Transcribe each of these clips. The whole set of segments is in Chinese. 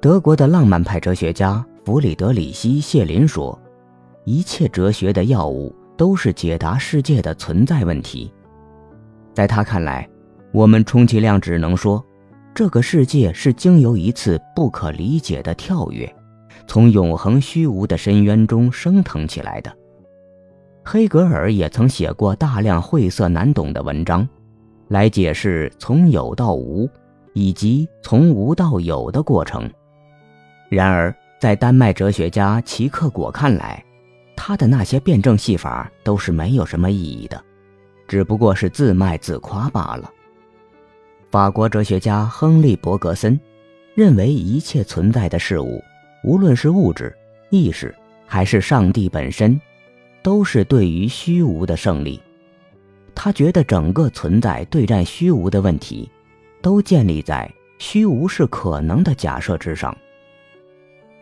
德国的浪漫派哲学家弗里德里希·谢林说：“一切哲学的药物都是解答世界的存在问题。”在他看来，我们充其量只能说，这个世界是经由一次不可理解的跳跃，从永恒虚无的深渊中升腾起来的。黑格尔也曾写过大量晦涩难懂的文章，来解释从有到无，以及从无到有的过程。然而，在丹麦哲学家齐克果看来，他的那些辩证戏法都是没有什么意义的，只不过是自卖自夸罢了。法国哲学家亨利·伯格森认为，一切存在的事物，无论是物质、意识，还是上帝本身。都是对于虚无的胜利。他觉得整个存在对战虚无的问题，都建立在虚无是可能的假设之上。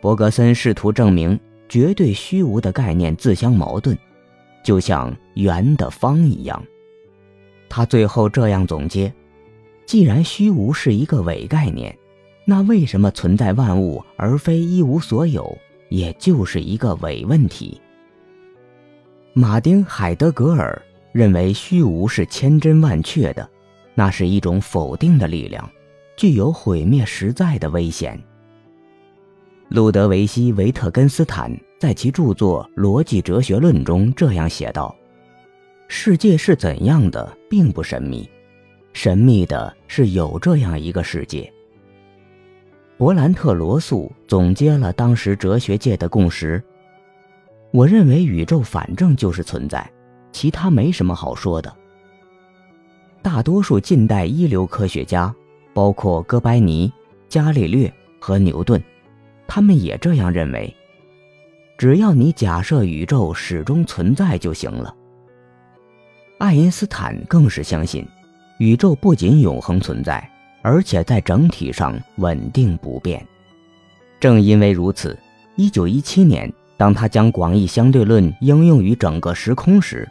伯格森试图证明绝对虚无的概念自相矛盾，就像圆的方一样。他最后这样总结：既然虚无是一个伪概念，那为什么存在万物而非一无所有，也就是一个伪问题。马丁·海德格尔认为虚无是千真万确的，那是一种否定的力量，具有毁灭实在的危险。路德维希·维特根斯坦在其著作《逻辑哲学论》中这样写道：“世界是怎样的，并不神秘，神秘的是有这样一个世界。”勃兰特·罗素总结了当时哲学界的共识。我认为宇宙反正就是存在，其他没什么好说的。大多数近代一流科学家，包括哥白尼、伽利略和牛顿，他们也这样认为。只要你假设宇宙始终存在就行了。爱因斯坦更是相信，宇宙不仅永恒存在，而且在整体上稳定不变。正因为如此，一九一七年。当他将广义相对论应用于整个时空时，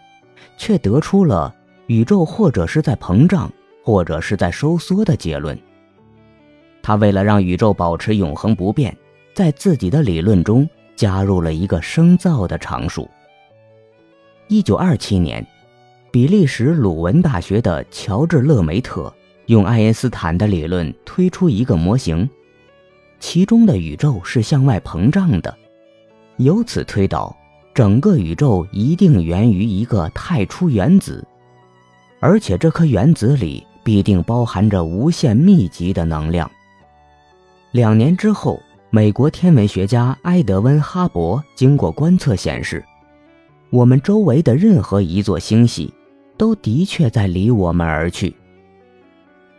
却得出了宇宙或者是在膨胀，或者是在收缩的结论。他为了让宇宙保持永恒不变，在自己的理论中加入了一个生造的常数。一九二七年，比利时鲁文大学的乔治勒梅特用爱因斯坦的理论推出一个模型，其中的宇宙是向外膨胀的。由此推导，整个宇宙一定源于一个太初原子，而且这颗原子里必定包含着无限密集的能量。两年之后，美国天文学家埃德温·哈勃经过观测显示，我们周围的任何一座星系，都的确在离我们而去。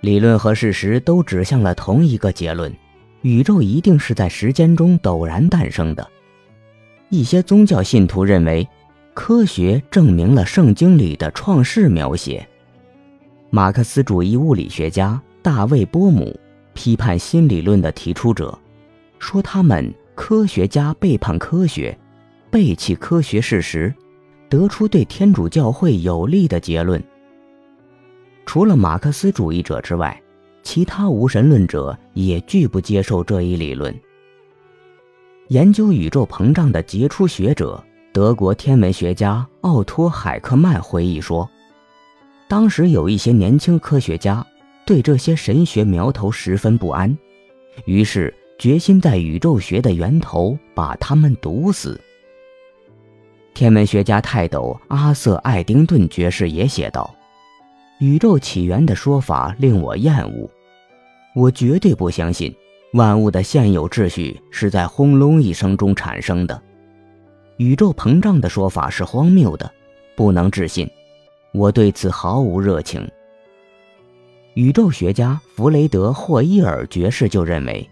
理论和事实都指向了同一个结论：宇宙一定是在时间中陡然诞生的。一些宗教信徒认为，科学证明了圣经里的创世描写。马克思主义物理学家大卫·波姆批判新理论的提出者，说他们科学家背叛科学，背弃科学事实，得出对天主教会有利的结论。除了马克思主义者之外，其他无神论者也拒不接受这一理论。研究宇宙膨胀的杰出学者、德国天文学家奥托·海克曼回忆说：“当时有一些年轻科学家对这些神学苗头十分不安，于是决心在宇宙学的源头把他们毒死。”天文学家泰斗阿瑟·爱丁顿爵士也写道：“宇宙起源的说法令我厌恶，我绝对不相信。”万物的现有秩序是在轰隆一声中产生的，宇宙膨胀的说法是荒谬的，不能置信。我对此毫无热情。宇宙学家弗雷德·霍伊尔爵士就认为，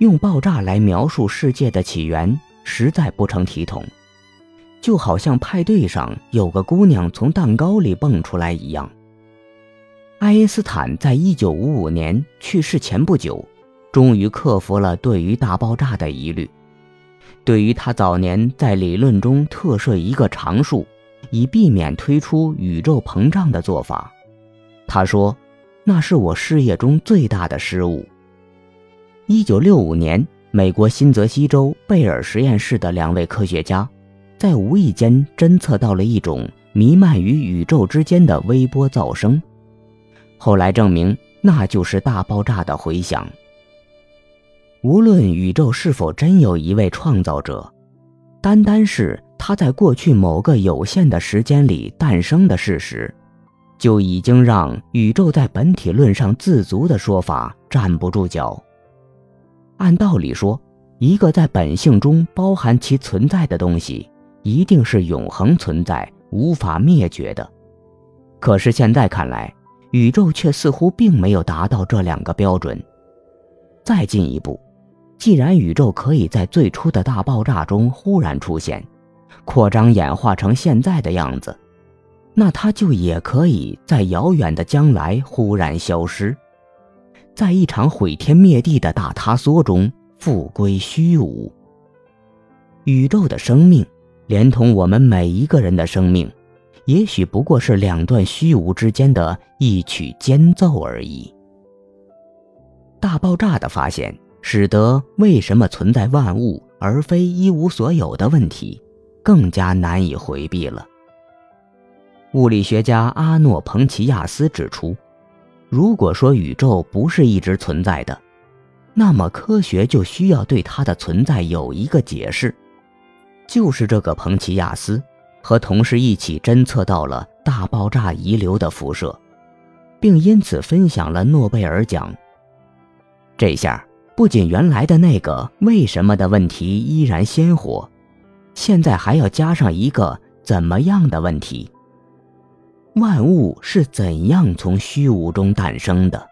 用爆炸来描述世界的起源实在不成体统，就好像派对上有个姑娘从蛋糕里蹦出来一样。爱因斯坦在一九五五年去世前不久。终于克服了对于大爆炸的疑虑。对于他早年在理论中特设一个常数，以避免推出宇宙膨胀的做法，他说：“那是我事业中最大的失误。”一九六五年，美国新泽西州贝尔实验室的两位科学家，在无意间侦测到了一种弥漫于宇宙之间的微波噪声，后来证明那就是大爆炸的回响。无论宇宙是否真有一位创造者，单单是它在过去某个有限的时间里诞生的事实，就已经让宇宙在本体论上自足的说法站不住脚。按道理说，一个在本性中包含其存在的东西，一定是永恒存在、无法灭绝的。可是现在看来，宇宙却似乎并没有达到这两个标准。再进一步，既然宇宙可以在最初的大爆炸中忽然出现，扩张演化成现在的样子，那它就也可以在遥远的将来忽然消失。在一场毁天灭地的大塌缩中复归虚无。宇宙的生命，连同我们每一个人的生命，也许不过是两段虚无之间的一曲间奏而已。大爆炸的发现，使得为什么存在万物而非一无所有的问题，更加难以回避了。物理学家阿诺·彭齐亚斯指出。如果说宇宙不是一直存在的，那么科学就需要对它的存在有一个解释。就是这个彭齐亚斯和同事一起侦测到了大爆炸遗留的辐射，并因此分享了诺贝尔奖。这下不仅原来的那个为什么的问题依然鲜活，现在还要加上一个怎么样的问题。万物是怎样从虚无中诞生的？